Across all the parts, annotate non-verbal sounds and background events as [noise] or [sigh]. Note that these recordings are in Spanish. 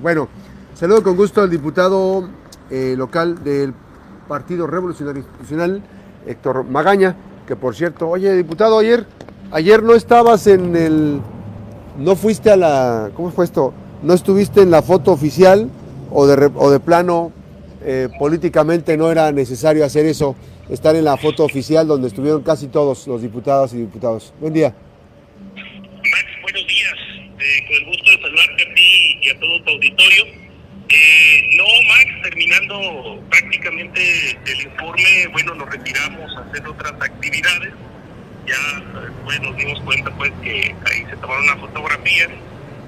Bueno, saludo con gusto al diputado eh, local del Partido Revolucionario Institucional, Héctor Magaña, que por cierto, oye, diputado, ayer, ayer no estabas en el, no fuiste a la, ¿cómo fue esto? ¿No estuviste en la foto oficial o de, o de plano eh, políticamente no era necesario hacer eso, estar en la foto oficial donde estuvieron casi todos los diputados y diputados? Buen día. Max, buenos días. Eh, con el gusto de saludarte a ti auditorio. Eh, no, Max, terminando prácticamente el informe, bueno, nos retiramos a hacer otras actividades. Ya pues, nos dimos cuenta pues que ahí se tomaron una fotografía,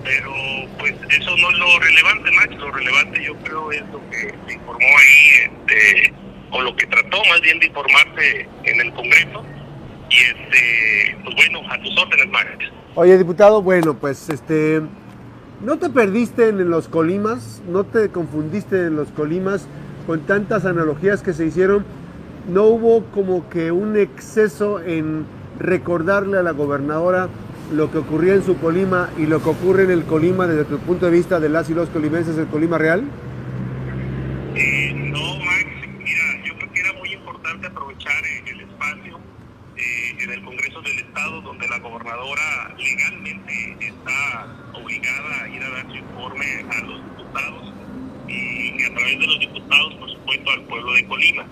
pero pues eso no es lo relevante, Max. Lo relevante yo creo es lo que se informó ahí, este, o lo que trató más bien de informarse en el Congreso. Y este, pues bueno, a tus órdenes, Max. Oye, diputado, bueno, pues este, ¿no te perdiste en los colimas? ¿No te confundiste en los colimas con tantas analogías que se hicieron? ¿No hubo como que un exceso en recordarle a la gobernadora lo que ocurría en su Colima y lo que ocurre en el Colima desde tu punto de vista de las y los colimenses del Colima Real? Eh, no, Max, mira, yo creo que era muy importante aprovechar eh, el espacio eh, en el Congreso del Estado donde la gobernadora legalmente está obligada a ir a dar informe a los diputados y a través de los diputados, por supuesto, al pueblo de Colima.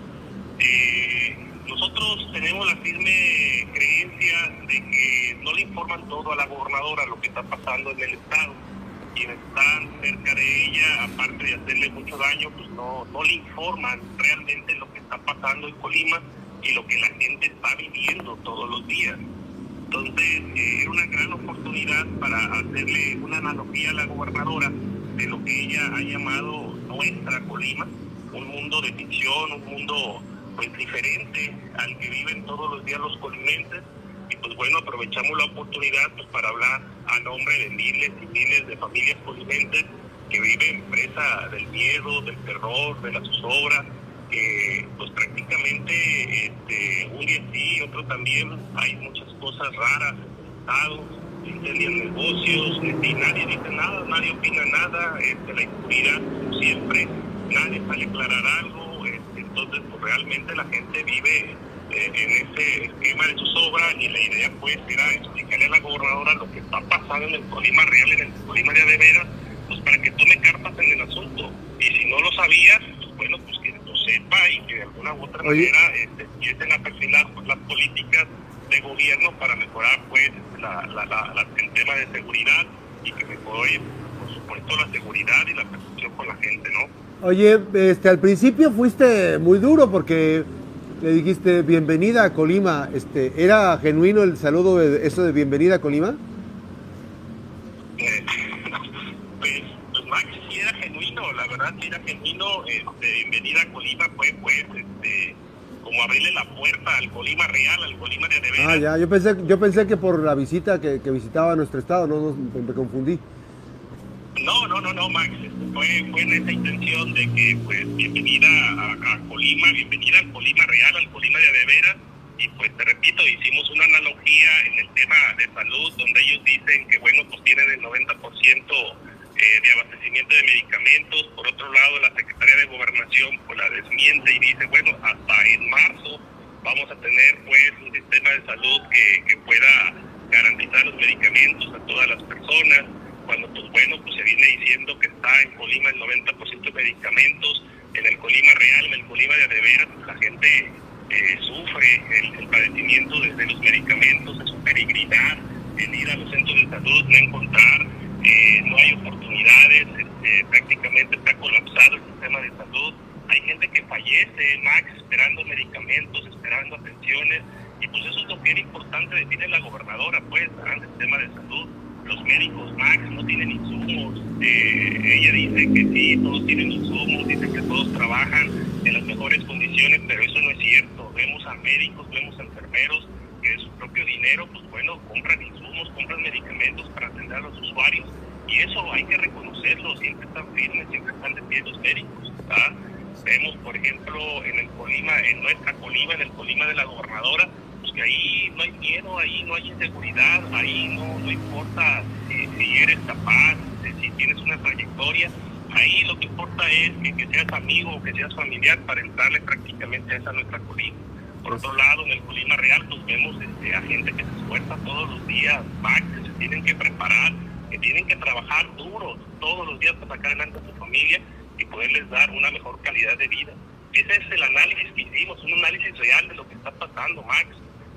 Eh, nosotros tenemos la firme creencia de que no le informan todo a la gobernadora lo que está pasando en el Estado. Quienes están cerca de ella, aparte de hacerle mucho daño, pues no, no le informan realmente lo que está pasando en Colima y lo que la gente está viviendo todos los días. Entonces, eh, era una gran oportunidad para hacerle una analogía a la gobernadora de lo que ella ha llamado nuestra Colima, un mundo de ficción, un mundo pues diferente al que viven todos los días los colimenses. Y pues bueno aprovechamos la oportunidad pues para hablar a nombre de miles y miles de familias colimenses que viven presa del miedo, del terror, de la zozobra, que pues prácticamente este, un día sí, otro también, hay muchas cosas raras en el estado, incendian negocios, este, nadie dice nada, nadie opina nada, este, la como siempre, nadie sale a aclarar algo, este, entonces pues realmente la gente vive eh, en ese esquema de zozobra y la idea pues era explicarle a la gobernadora lo que está pasando en el Colima Real, en el Colima de Adeveras, pues para que tome cartas en el asunto. Y si no lo sabías, pues bueno, pues que lo sepa y que de alguna u otra Oye. manera este, empiecen a perfilar pues, las políticas de gobierno para mejorar pues la, la, la- la- el tema de seguridad y que mejore por supuesto la seguridad y la percepción con la gente, ¿no? Oye, este, al principio fuiste muy duro porque le dijiste bienvenida a Colima. Este, ¿Era genuino el saludo, de, eso de bienvenida a Colima? Eh, pues, pues Max sí era genuino, genuino, este, bienvenida a Colima fue pues este como abrirle la puerta al Colima real, al Colima de Adeveras. Ah, ya, yo pensé, yo pensé que por la visita que, que visitaba nuestro estado, no, no, me, confundí. No, no, no, no, Max. este, Fue, fue en esa intención de que, pues, bienvenida a, a Colima, bienvenida al Colima real, al Colima de Adeveras. Y pues, te repito, hicimos una analogía en el tema de salud, donde ellos dicen que, bueno, pues tienen el 90% eh, de abastecimiento de medicamentos. Por otro lado, la Secretaría de Gobernación pues la desmiente y dice, bueno, hasta en marzo vamos a tener, pues, un sistema de salud que, pueda garantizar los medicamentos a todas las personas cuando pues bueno, pues se viene diciendo que está en Colima el 90% de medicamentos, en el Colima real, en el Colima de Adeveras, pues la gente eh, sufre el, el padecimiento desde los medicamentos, en su peregrinar, en ir a los centros de salud, no encontrar, eh, no hay oportunidades, este, prácticamente está colapsado el sistema de salud, hay gente que fallece, Max, esperando medicamentos, esperando atenciones, y pues eso es lo que era importante decirle a la gobernadora, pues, al sistema de salud los médicos, Max, no tienen insumos. Eh, ella dice que sí, todos tienen insumos, dice que todos trabajan en las mejores condiciones, pero eso no es cierto. Vemos a médicos, vemos a enfermeros que de su propio dinero, pues bueno, compran medicamentos para atender a los usuarios. Y eso hay que reconocerlo, siempre están firmes, siempre están de pie los médicos. ¿verdad? Vemos, por ejemplo, en el Colima, en nuestra Colima, en el Colima de la gobernadora, pues que ahí no hay miedo, ahí no hay inseguridad, ahí no, no importa si, si eres capaz, si, si tienes una trayectoria, Ahí lo que importa es que, seas amigo o que seas familiar para entrarle prácticamente a esa nuestra colina. Por otro lado, en el Colima Real, pues vemos este, a gente que se esfuerza todos los días, que se tienen que preparar, que tienen que trabajar duro todos los días para sacar adelante a su familia y poderles dar una mejor calidad de vida. Ese es el análisis que hicimos, un análisis real de lo que está pasando, Max.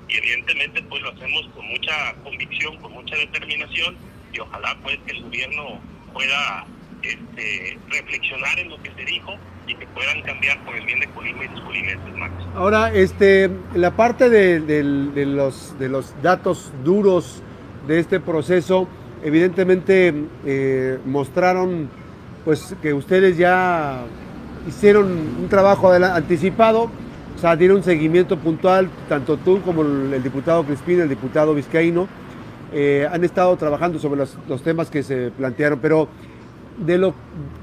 Y evidentemente pues lo hacemos con mucha convicción, con mucha determinación y ojalá pues que el gobierno pueda este, reflexionar en lo que se dijo y que puedan cambiar por el bien de Colima y sus colimenses, Max. Ahora, este, la parte de, de, los, de los datos duros de este proceso, evidentemente eh, mostraron pues que ustedes ya hicieron un trabajo anticipado, o sea, dieron un seguimiento puntual, tanto tú como el, diputado Crispín, el diputado Vizcaíno, eh, han estado trabajando sobre los, temas que se plantearon, pero de lo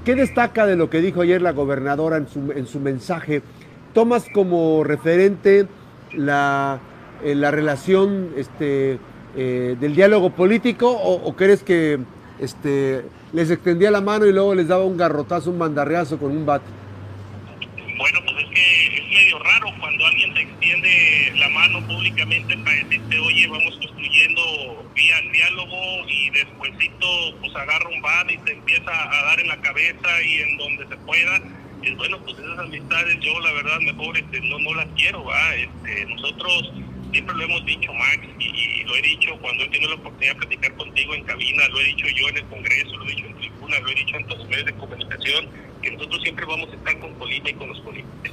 ¿qué destaca de lo que dijo ayer la gobernadora en su, en su mensaje? ¿Tomas como referente la, eh, la relación este, eh, del diálogo político o, o crees que este, les extendía la mano y luego les daba un garrotazo, un mandarreazo con un bat. Bueno, pues es que es medio raro cuando alguien te extiende la mano públicamente para decirte, oye, vamos construyendo vía el diálogo y despuésito pues agarra un bat y te empieza a dar en la cabeza y en donde se pueda. Bueno, pues esas amistades yo la verdad mejor este, no, no las quiero, ¿va? Este, nosotros siempre lo hemos dicho, Max, y, lo he dicho cuando he tenido la oportunidad de platicar contigo en cabina, lo he dicho yo en el Congreso, lo he dicho en tribuna, lo he dicho en todos los medios de comunicación, que nosotros siempre vamos a estar con Colima y con los políticos.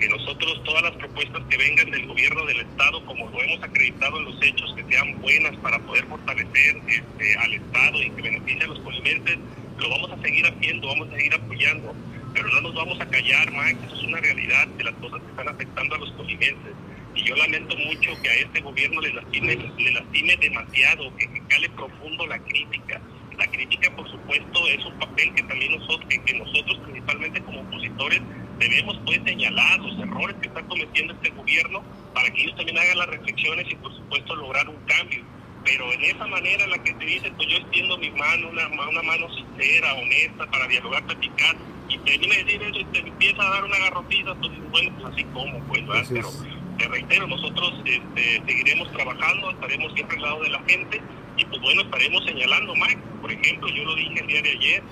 Que nosotros, todas las propuestas que vengan del gobierno del Estado, como lo hemos acreditado en los hechos, que sean buenas para poder fortalecer este, al Estado y que beneficien a los colimenses, lo vamos a seguir haciendo, vamos a seguir apoyando. Pero no nos vamos a callar, Max, eso es una realidad de las cosas que están afectando a los colimenses y yo lamento mucho que a este gobierno le lastime, le lastime demasiado, que, cale profundo la crítica. La crítica, por supuesto, es un papel que también nosotros, que, nosotros principalmente como opositores, debemos pues señalar los errores que está cometiendo este gobierno para que ellos también hagan las reflexiones y por supuesto lograr un cambio. Pero en esa manera en la que te dice, pues yo extiendo mi mano, una, una mano sincera, honesta, para dialogar, platicar, y termina de decir eso y te empieza a dar una garrotiza, pues bueno, pues así como, pues, ¿verdad? Pero te reitero, nosotros este, seguiremos trabajando, estaremos siempre al lado de la gente y pues bueno, estaremos señalando más. Por ejemplo, yo lo dije el día de ayer,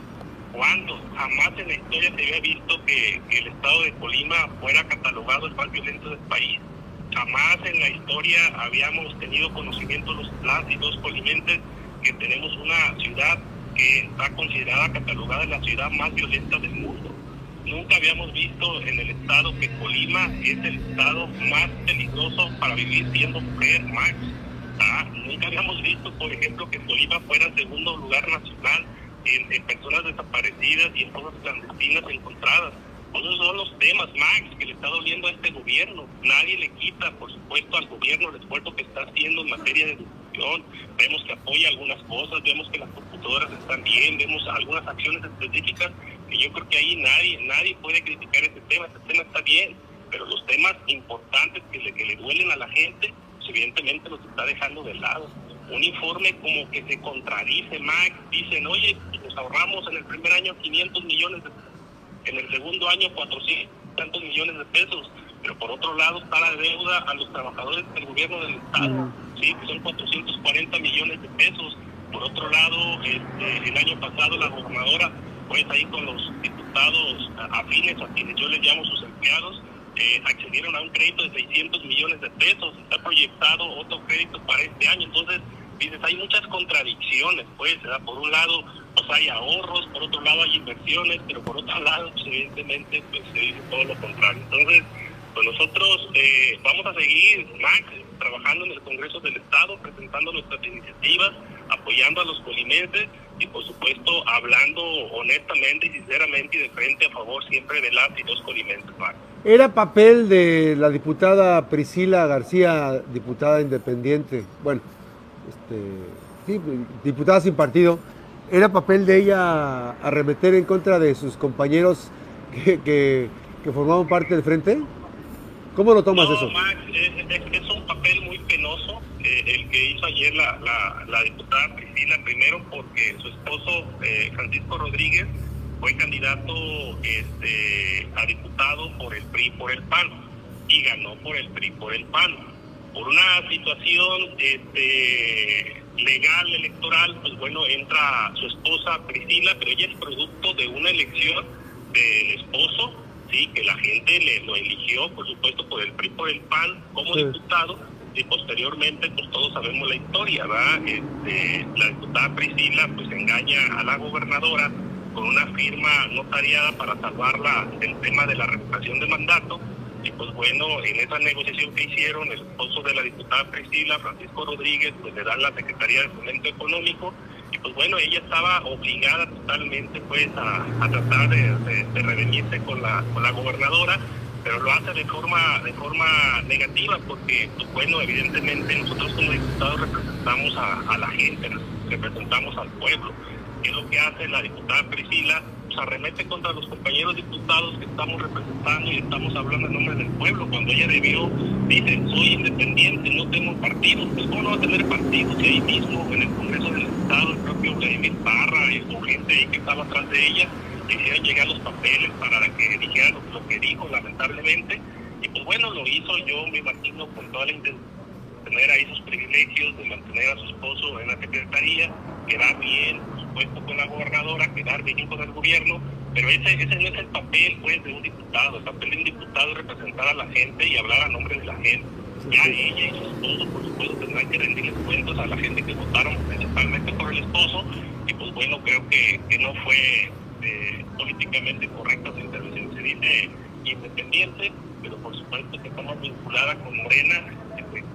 cuando jamás en la historia se había visto que, el estado de Colima fuera catalogado el más violento del país. Jamás en la historia habíamos tenido conocimiento los plácidos colimentes que tenemos una ciudad que está considerada catalogada la ciudad más violenta del mundo Nunca habíamos visto en el estado que Colima es el estado más peligroso para vivir siendo mujer, Max. Ah, nunca habíamos visto, por ejemplo, que Colima fuera el segundo lugar nacional en, personas desaparecidas y en cosas clandestinas encontradas. Esos son los temas, Max, que le está doliendo a este gobierno. Nadie le quita, por supuesto, al gobierno el esfuerzo que está haciendo en materia de Vemos que apoya algunas cosas, vemos que las computadoras están bien, vemos algunas acciones específicas yo creo que ahí nadie, nadie puede criticar este tema, este tema está bien, pero los temas importantes que le, que le duelen a la gente, pues evidentemente los está dejando de lado. Un informe como que se contradice, Max, dicen, oye, nos ahorramos en el primer año 500 millones de en el segundo año 400 tantos millones de pesos, pero por otro lado está la deuda a los trabajadores del gobierno del Estado, sí, que son 440 millones de pesos. Por otro lado, este, el año pasado la gobernadora pues ahí con los diputados afines a quienes yo les llamo sus empleados, eh, accedieron a un crédito de 600 millones de pesos, está proyectado otro crédito para este año, entonces dices, hay muchas contradicciones, pues, por un lado, pues hay ahorros, por otro lado hay inversiones, pero por otro lado, pues, evidentemente, pues se dice todo lo contrario. Entonces, pues nosotros eh, vamos a seguir, Max, trabajando en el Congreso del Estado, presentando nuestras iniciativas, apoyando a los colimenses y por supuesto hablando honestamente sinceramente y de frente a favor siempre de las y los colimenses. Era papel de la diputada Priscila García, diputada independiente, bueno, este, diputada sin partido, ¿era papel de ella arremeter en contra de sus compañeros que formaban parte del frente? ¿Cómo lo tomas eso? Max, es, un papel muy penoso eh, el que hizo ayer la, la, diputada Priscila, primero porque su esposo eh, Francisco Rodríguez fue candidato este, a diputado por el PRI por el PAN y ganó por el PRI por el PAN. Por una situación este, legal, electoral, pues bueno, entra su esposa Priscila, pero ella es producto de una elección del esposo, sí, que la gente le lo eligió, por supuesto, por el PRI por el PAN como diputado y posteriormente pues todos sabemos la historia, ¿verdad? Este, la diputada Priscila pues engaña a la gobernadora con una firma notariada para salvarla del tema de la revocación de mandato y pues bueno, en esa negociación que hicieron, el esposo de la diputada Priscila, Francisco Rodríguez, pues le dan la Secretaría de Fomento Económico y pues bueno, ella estaba obligada totalmente pues a, tratar de, de, revenirse con la, con la gobernadora pero lo hace de forma de forma negativa porque pues bueno evidentemente nosotros como diputados representamos a, la gente representamos al pueblo que es lo que hace la diputada Priscila pues arremete contra los compañeros diputados que estamos representando y estamos hablando en nombre del pueblo cuando ella debió dice soy independiente no tengo partido pues cómo no va a tener partido si ahí mismo en el Congreso del Estado el propio Vladimir Parra y su gente ahí que estaba atrás de ella hicieron llegar los papeles para que dijera lo, que dijo, lamentablemente. Y pues bueno, lo hizo yo, me imagino, con toda la intención de tener ahí sus privilegios, de mantener a su esposo en la secretaría, quedar bien, por supuesto, con la gobernadora, quedar bien con el gobierno. Pero ese, ese no es el papel, pues, de un diputado. El papel de un diputado es representar a la gente y hablar a nombre de la gente. Ya ella y su esposo, por supuesto, tendrán que rendirles cuentos a la gente que votaron principalmente por el esposo. Y pues bueno, creo que, que no fue este, políticamente correcta su intervención. Se dice independiente, pero por supuesto que estamos vinculada con Morena,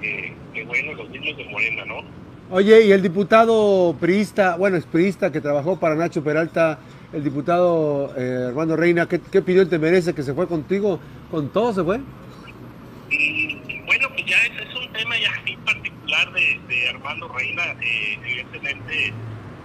que, que, bueno, los mismos de Morena, ¿no? Oye, y el diputado priista, bueno, es priista que trabajó para Nacho Peralta, el diputado eh, Armando Reina, ¿qué, ¿qué, pidió el te merece que se fue contigo? ¿Con todo se fue? Mm, bueno, pues ya es, es, un tema ya muy particular de, de Armando Reina, eh, evidentemente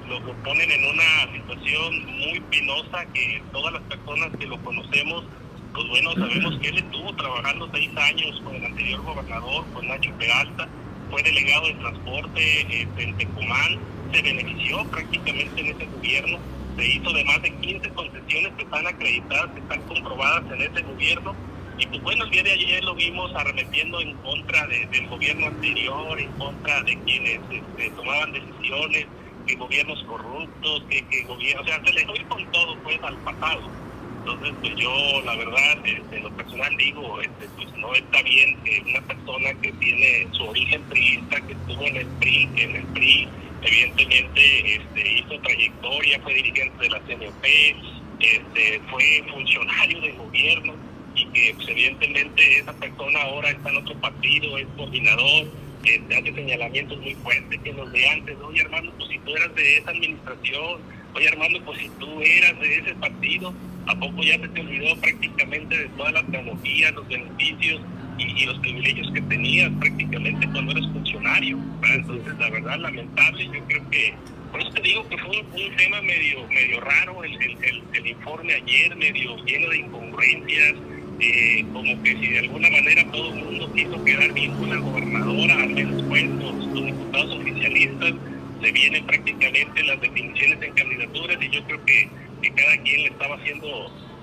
lo, ponen en una situación muy penosa que todas las personas que lo conocemos, pues bueno, sabemos que él estuvo trabajando seis años con el anterior gobernador, con Nacho Peralta, fue delegado de transporte este, en Tecumán, se benefició prácticamente en ese gobierno, se hizo de más de 15 concesiones que están acreditadas, que están comprobadas en ese gobierno, y pues bueno, el día de ayer lo vimos arremetiendo en contra del gobierno anterior, en contra de quienes este, tomaban decisiones, que gobiernos corruptos, que, que gobiernos, o sea, se les doy con todo pues al pasado. Entonces, pues yo la verdad, este, lo personal digo, este, pues no está bien que una persona que tiene su origen priista, que estuvo en el PRI, que en el PRI evidentemente este, hizo trayectoria, fue dirigente de la CNP, este, fue funcionario del gobierno y que pues, evidentemente esa persona ahora está en otro partido, es coordinador, te hace señalamientos muy fuertes que los de antes. Oye, Armando, pues si tú eras de esa administración, oye, Armando, pues si tú eras de ese partido, ¿a poco ya se te olvidó prácticamente de todas las tecnologías, los beneficios y, los privilegios que tenías prácticamente cuando eres funcionario? Entonces, la verdad, lamentable, yo creo que por eso te digo que fue un, tema medio medio raro el, el, el, informe ayer, medio lleno de incongruencias, eh, como que si de alguna manera todo el mundo quiso quedar bien con la gobernadora, al menos pues los, diputados oficialistas, se vienen prácticamente las definiciones en candidaturas y yo creo que, que cada quien le estaba haciendo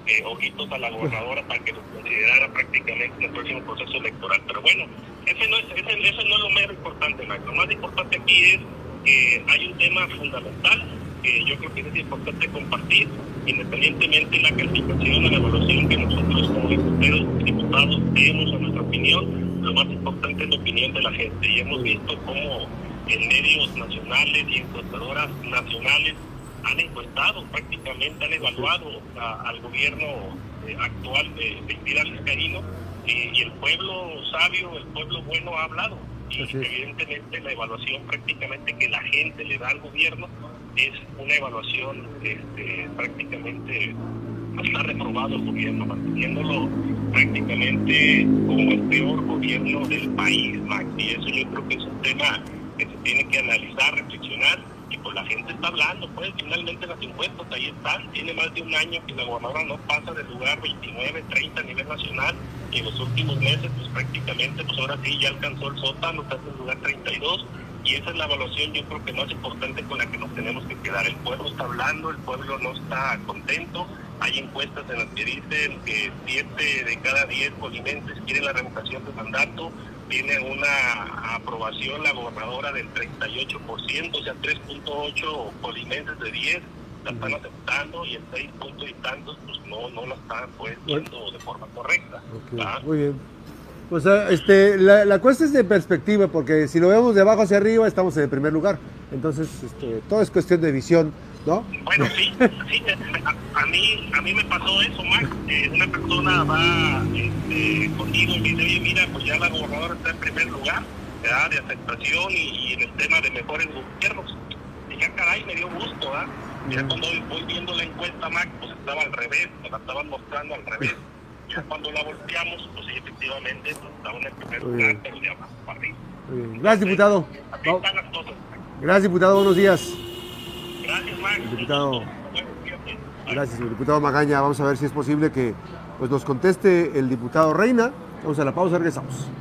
eh, ojitos a la gobernadora para que lo considerara prácticamente en el próximo proceso electoral. Pero bueno, ese no es, ese, eso no es lo más importante, Lo más importante aquí es que hay un tema fundamental que yo creo que es importante compartir, independientemente de la calificación o la evaluación que nosotros como diputados, diputados tenemos a nuestra opinión, lo más importante es la opinión de la gente. Y hemos visto cómo en medios nacionales y encuestadoras nacionales han encuestado, prácticamente han evaluado al gobierno eh, actual de, de Vidal y el pueblo sabio, el pueblo bueno ha hablado. Y evidentemente la evaluación prácticamente que la gente le da al gobierno es una evaluación este, prácticamente está reprobado el gobierno, manteniéndolo prácticamente como el peor gobierno del país, Max. Y eso yo creo que es un tema que se tiene que analizar, reflexionar, y pues la gente está hablando, pues finalmente las encuestas ahí están, tiene más de un año que la gobernadora no pasa del lugar 29, 30 a nivel nacional, y en los últimos meses pues prácticamente pues ahora sí ya alcanzó el sótano, está en el lugar 32, y esa es la evaluación yo creo que más importante con la que nos tenemos que quedar. El pueblo está hablando, el pueblo no está contento. Hay encuestas en las que dicen que 7 de cada 10 colimenses quieren la revocación de mandato. Tiene una aprobación la gobernadora del 38%, o sea, 3.8 colimenses de 10 la están aceptando y el 6 puntos y tantos pues no, no la están pues viendo de forma correcta. Okay, muy bien. Pues este, la, la cuesta es de perspectiva, porque si lo vemos de abajo hacia arriba, estamos en el primer lugar. Entonces, este, todo es cuestión de visión, ¿no? Bueno, sí, sí a, a mí, a mí me pasó eso, Max. Eh, una persona va este, conmigo y me dice, oye, mira, pues ya la gobernadora está en primer lugar, ¿verdad? De aceptación y, y en el tema de mejores gobiernos. Y ya, caray, me dio gusto, ¿verdad? Ya cuando voy viendo la encuesta, Max, pues estaba al revés, me la estaban mostrando al revés. [laughs] Ya cuando la volteamos, pues sí, efectivamente, pues, estaba en el primer lugar, pero ya más para arriba. Gracias, diputado. Así están las cosas. Gracias, diputado. Buenos días. Diputado. Gracias, diputado Magaña. Vamos a ver si es posible que pues, nos conteste el diputado Reina. Vamos a la pausa, regresamos.